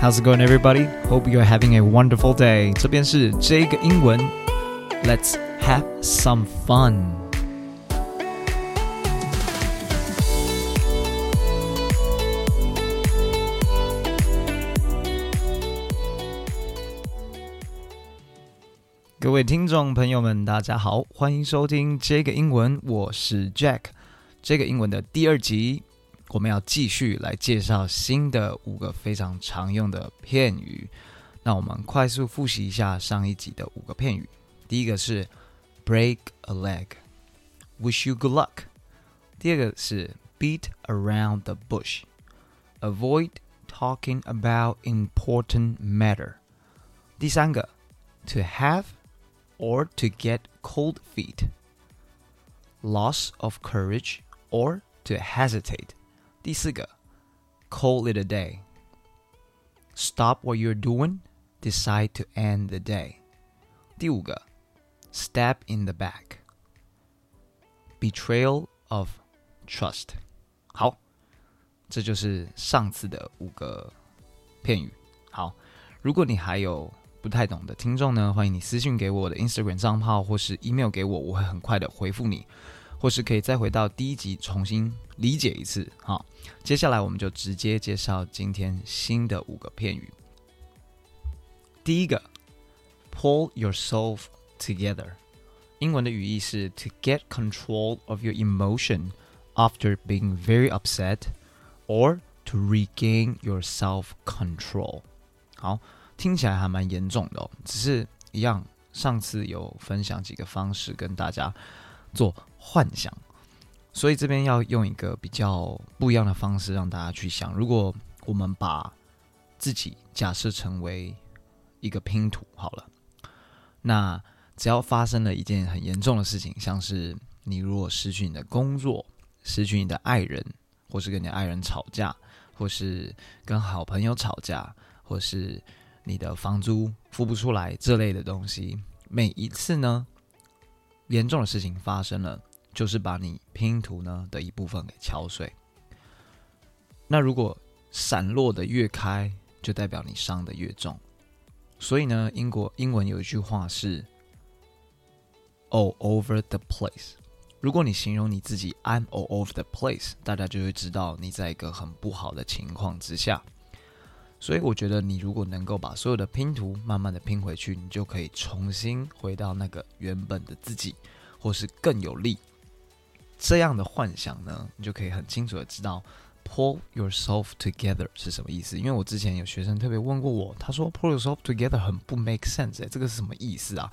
How's it going, everybody? Hope you're having a wonderful day. 这边是这个英文，Let's have some fun. 各位听众朋友们，大家好，欢迎收听这个英文，我是 Jack。这个英文的第二集。 我们要继续来介绍新的五个非常常用的片语。那我们快速复习一下上一集的五个片语。第一个是 break a leg，wish you good luck。第二个是 beat around the bush，avoid talking about important matter。第三个 to have or to get cold feet，loss of courage or to hesitate。 第四个，call it a day。Stop what you're doing, decide to end the day。第五个，stab in the back。Betrayal of trust。好，这就是上次的五个片语。好，如果你还有不太懂的听众呢，欢迎你私信给我的 Instagram 账号或是 email 给我，我会很快的回复你。 或是可以再回到第一集重新理解一次。好，接下来我们就直接介绍今天新的五个片语。第一个，pull yourself together，英文的语义是 to get control of your emotion after being very upset or to regain your self-control。好，听起来还蛮严重的哦，只是一样，上次有分享几个方式跟大家做幻想，所以这边要用一个比较不一样的方式让大家去想。如果我们把自己假设成为一个拼图好了，那只要发生了一件很严重的事情，像是你如果失去你的工作、失去你的爱人，或是跟你爱人吵架，或是跟好朋友吵架，或是你的房租付不出来这类的东西，每一次呢，严重的事情发生了，就是把你拼图呢的一部分给敲碎。那如果散落的越开，就代表你伤的越重。所以呢，英国英文有一句话是 “all over the place”。如果你形容你自己 “I'm all over the place”，大家就会知道你在一个很不好的情况之下。所以我觉得，你如果能够把所有的拼图慢慢的拼回去，你就可以重新回到那个原本的自己，或是更有力。这样的幻想呢，你就可以很清楚的知道 “pull yourself together” 是什么意思。因为我之前有学生特别问过我，他说 “pull yourself together” 很不 make sense，哎，这个是什么意思啊？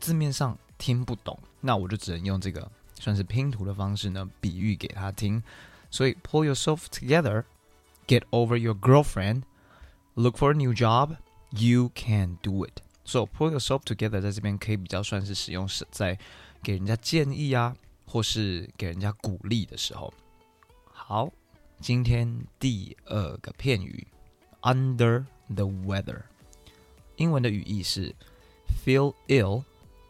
字面上听不懂，那我就只能用这个算是拼图的方式呢，比喻给他听。所以 “pull yourself together”，get over your girlfriend。Look for a new job. You can do it. So pull yourself together，在这边可以比较算是使用是在给人家建议啊， 或是给人家鼓励的时候。好，今天第二个片语，under the weather，英文的语义是 feel ill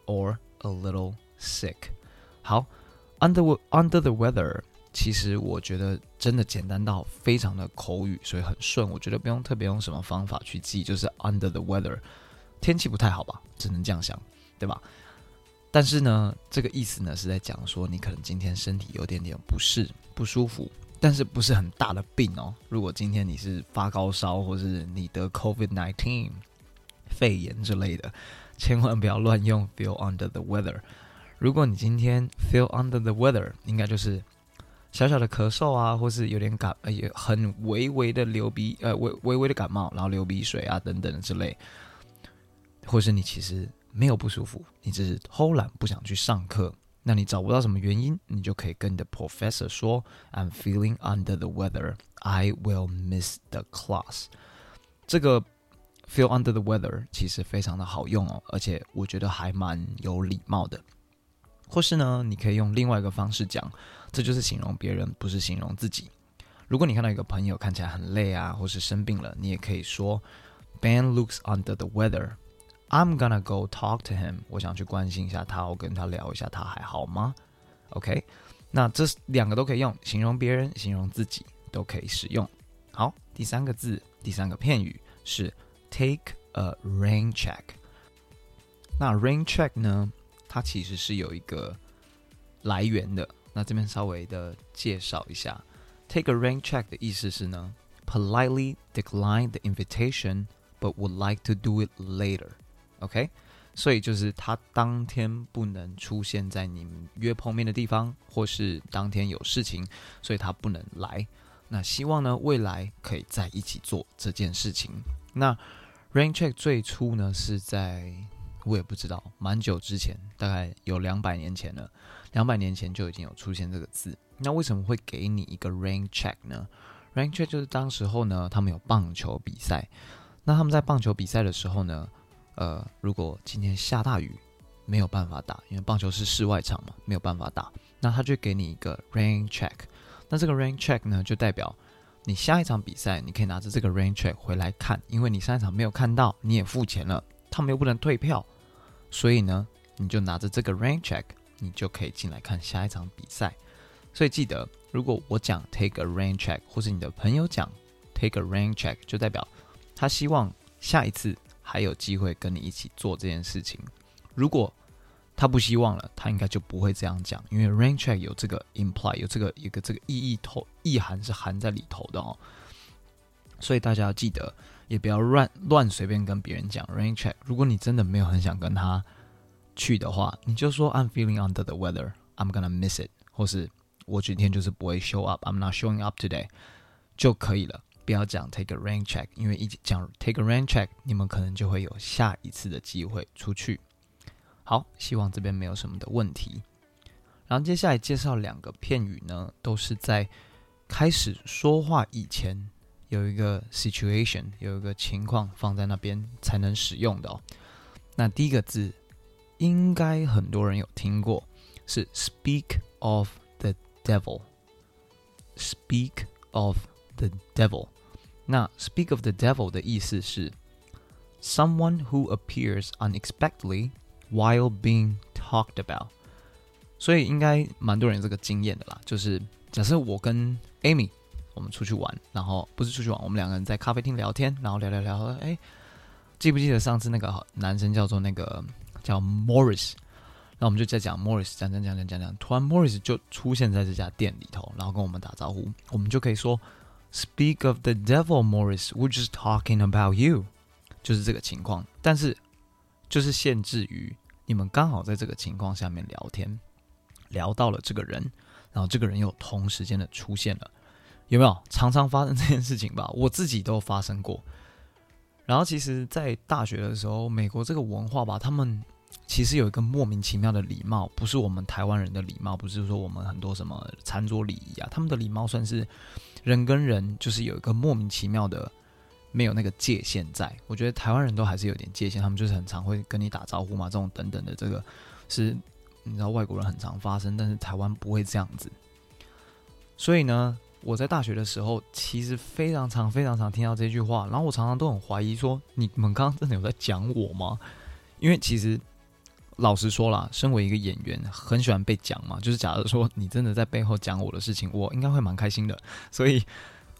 or a little sick。好，under under the weather。其实我觉得真的简单到非常的口语，所以很顺。我觉得不用特别用什么方法去记，就是 under the weather，天气不太好吧，只能这样想，对吧？但是呢，这个意思呢是在讲说你可能今天身体有点点不适、不舒服，但是不是很大的病哦。如果今天你是发高烧，或是你得 COVID-19 肺炎之类的，千万不要乱用 feel under the weather。如果你今天 feel under the weather，应该就是。小小的咳嗽啊，或是有点感，也很微微的流鼻，呃，微微微的感冒，然后流鼻水啊，等等之类。或是你其实没有不舒服，你只是偷懒不想去上课，那你找不到什么原因，你就可以跟你的 professor 说：“I'm feeling under the weather. I will miss the class.” 这个 “feel under the weather” 其实非常的好用哦，而且我觉得还蛮有礼貌的。或是呢，你可以用另外一个方式讲。这就是形容别人，不是形容自己。如果你看到一个朋友看起来很累啊，或是生病了，你也可以说：“Ben looks under the weather. I'm gonna go talk to him.” 我想去关心一下他，我跟他聊一下，他还好吗？OK，那这两个都可以用，形容别人、形容自己都可以使用。好，第三个字，第三个片语 是 take a rain check。那 rain check 呢，它其实是有一个来源的。那这边稍微的介绍一下，take a rain check 的意思是呢，politely decline the invitation but would like to do it later。 OK，所以就是他当天不能出现在你们约碰面的地方，或是当天有事情，所以他不能来。那希望呢，未来可以在一起做这件事情。那 rain check 最初呢是在我也不知道，蛮久之前，大概有两百年前了。两百年前就已经有出现这个字，那为什么会给你一个 rain check 呢？rain check 就是当时候呢，他们有棒球比赛，那他们在棒球比赛的时候呢，呃，如果今天下大雨，没有办法打，因为棒球是室外场嘛，没有办法打，那他就给你一个 rain check，那这个 rain check 呢，就代表你下一场比赛，你可以拿着这个 rain check 回来看，因为你上一场没有看到，你也付钱了，他们又不能退票，所以呢，你就拿着这个 rain check。你就可以进来看下一场比赛，所以记得，如果我讲 take a rain check，或是你的朋友讲 take a rain check，就代表他希望下一次还有机会跟你一起做这件事情。如果他不希望了，他应该就不会这样讲，因为 rain check 有这个 imply，有这个一个这个意义头意涵是含在里头的哦。所以大家要记得，也不要乱乱随便跟别人讲 rain check。如果你真的没有很想跟他。去的话，你就说 I'm feeling under the weather, I'm gonna miss it，或是我今天就是不会 show up, I'm not showing up today，就可以了。不要讲 take a rain check，因为一讲 take a rain check，你们可能就会有下一次的机会出去。好，希望这边没有什么的问题。然后接下来介绍两个片语呢，都是在开始说话以前有一个 situation，有一个情况放在那边才能使用的哦。那第一个字。应该很多人有听过，是 speak of the devil。speak of the devil。那 speak of the devil 的意思是 someone who appears unexpectedly while being talked about。所以应该蛮多人有这个经验的啦，就是假设我跟 Amy 我们出去玩，然后不是出去玩，我们两个人在咖啡厅聊天，然后聊聊聊，哎，记不记得上次那个男生叫做那个？叫 Morris，那我们就在讲 Morris，讲讲讲讲讲讲，突然 Morris 就出现在这家店里头，然后跟我们打招呼，我们就可以说 Speak of the devil, Morris, we're just talking about you，就是这个情况。但是就是限制于你们刚好在这个情况下面聊天，聊到了这个人，然后这个人又同时间的出现了，有没有常常发生这件事情吧？我自己都发生过。然后其实，在大学的时候，美国这个文化吧，他们其实有一个莫名其妙的礼貌，不是我们台湾人的礼貌，不是说我们很多什么餐桌礼仪啊，他们的礼貌算是人跟人就是有一个莫名其妙的没有那个界限在。我觉得台湾人都还是有点界限，他们就是很常会跟你打招呼嘛，这种等等的，这个是你知道外国人很常发生，但是台湾不会这样子。所以呢。我在大学的时候，其实非常常、非常常听到这句话，然后我常常都很怀疑说：你们刚刚真的有在讲我吗？因为其实老实说啦，身为一个演员，很喜欢被讲嘛。就是假如说你真的在背后讲我的事情，我应该会蛮开心的。所以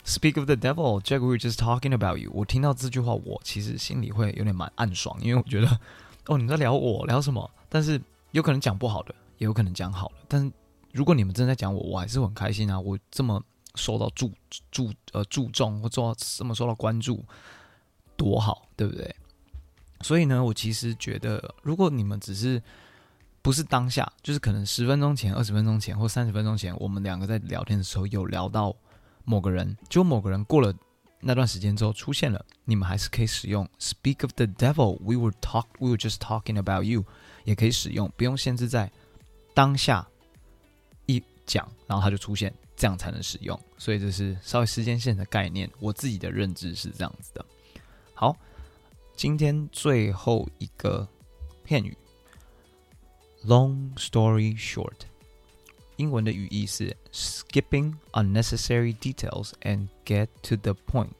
，Speak of the devil, Jack, we're just talking about you。我听到这句话，我其实心里会有点蛮暗爽，因为我觉得哦，你在聊我，聊什么？但是有可能讲不好的，也有可能讲好的。但是如果你们真的在讲我，我还是很开心啊。我这么。受到注注呃注重或做这么受到关注，多好，对不对？所以呢，我其实觉得，如果你们只是不是当下，就是可能十分钟前、二十分钟前或三十分钟前，我们两个在聊天的时候有聊到某个人，就某个人过了那段时间之后出现了，你们还是可以使用 “Speak of the devil, we were talk, we were just talking about you”，也可以使用，不用限制在当下一讲，然后他就出现。这样才能使用，所以这是稍微时间线的概念。我自己的认知是这样子的。好，今天最后一个片语，long story short，英文的语义是 skipping unnecessary details and get to the point，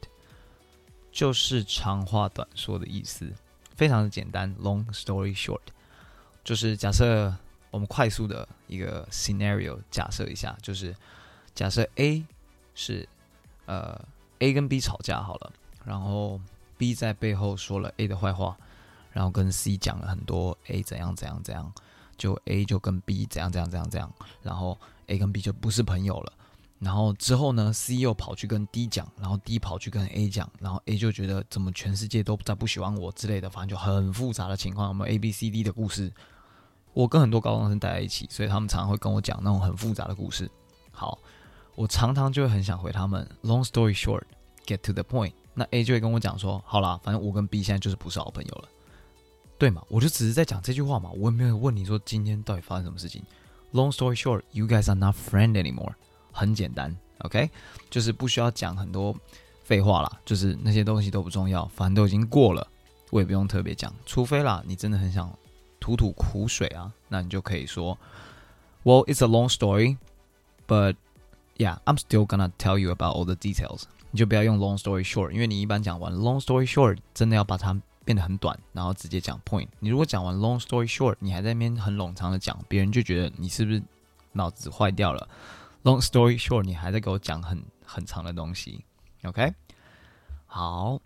就是长话短说的意思，非常的简单。long story short，就是假设我们快速的一个 scenario 假设一下，就是。假设 A 是呃 A 跟 B 吵架好了，然后 B 在背后说了 A 的坏话，然后跟 C 讲了很多 A 怎样怎样怎样，就 A 就跟 B 怎样怎样怎样怎样，然后 A 跟 B 就不是朋友了。然后之后呢，C 又跑去跟 D 讲，然后 D 跑去跟 A 讲，然后 A 就觉得怎么全世界都在不喜欢我之类的，反正就很复杂的情况。我们 A B C D 的故事，我跟很多高中生待在一起，所以他们常常会跟我讲那种很复杂的故事。好，我常常就会很想回他们，Long story short，get to the point。那 A 就会跟我讲说，好啦，反正我跟 B 现在就是不是好朋友了，对嘛？我就只是在讲这句话嘛，我也没有问你说今天到底发生什么事情。Long story short，you guys are not friend anymore。很简单，OK，就是不需要讲很多废话啦，就是那些东西都不重要，反正都已经过了，我也不用特别讲，除非啦，你真的很想吐吐苦水啊，那你就可以说，Well, it's a long story, but yeah, I'm still gonna tell you about all the details。你就不要用 long story short，因为你一般讲完 long story short，真的要把它变得很短，然后直接讲 point。你如果讲完 long story short，你还在那边很冗长的讲，别人就觉得你是不是脑子坏掉了？Long story short，你还在给我讲很很长的东西，OK？好，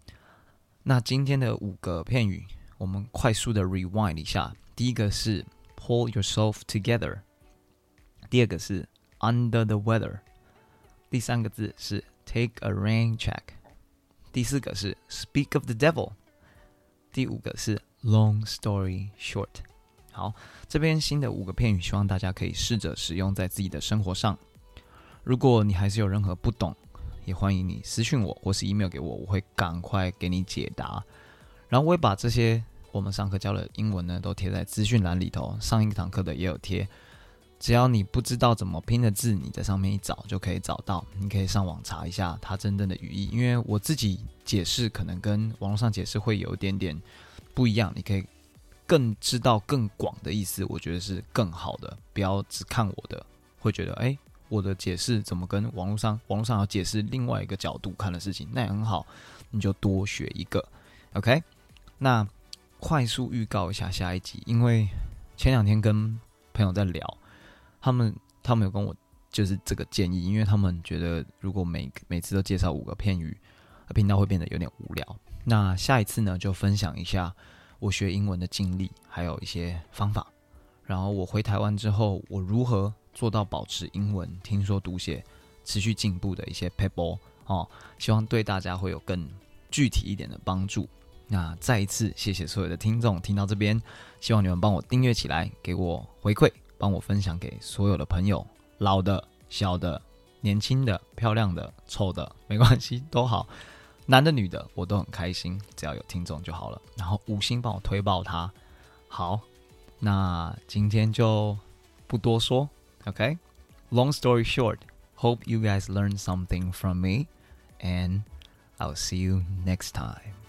那今天的五个片语，我们快速的 rewind 一下。第一个是 pull yourself together，第二个是 under the weather，第三个字是 take a rain check，第四个是 speak of the devil，第五个是 long story short。好，这边新的五个片语，希望大家可以试着使用在自己的生活上。如果你还是有任何不懂，也欢迎你私信我或是 email 给我，我会赶快给你解答。然后我也把这些我们上课教的英文呢，都贴在资讯栏里头。上一堂课的也有贴，只要你不知道怎么拼的字，你在上面一找就可以找到。你可以上网查一下它真正的语义，因为我自己解释可能跟网络上解释会有一点点不一样。你可以更知道更广的意思，我觉得是更好的。不要只看我的，会觉得哎。我的解释怎么跟网络上网络上要解释另外一个角度看的事情，那也很好，你就多学一个，OK？那快速预告一下下一集，因为前两天跟朋友在聊，他们他们有跟我就是这个建议，因为他们觉得如果每每次都介绍五个片语，频道会变得有点无聊。那下一次呢，就分享一下我学英文的经历，还有一些方法，然后我回台湾之后，我如何。做到保持英文听说读写持续进步的一些撇步哦，希望对大家会有更具体一点的帮助。那再一次谢谢所有的听众听到这边，希望你们帮我订阅起来，给我回馈，帮我分享给所有的朋友，老的、小的、年轻的、漂亮的、丑的，没关系，都好，男的、女的，我都很开心，只要有听众就好了。然后五星帮我推爆它。好，那今天就不多说。，OK。Long story short, hope you guys learn something from me, and I'll see you next time.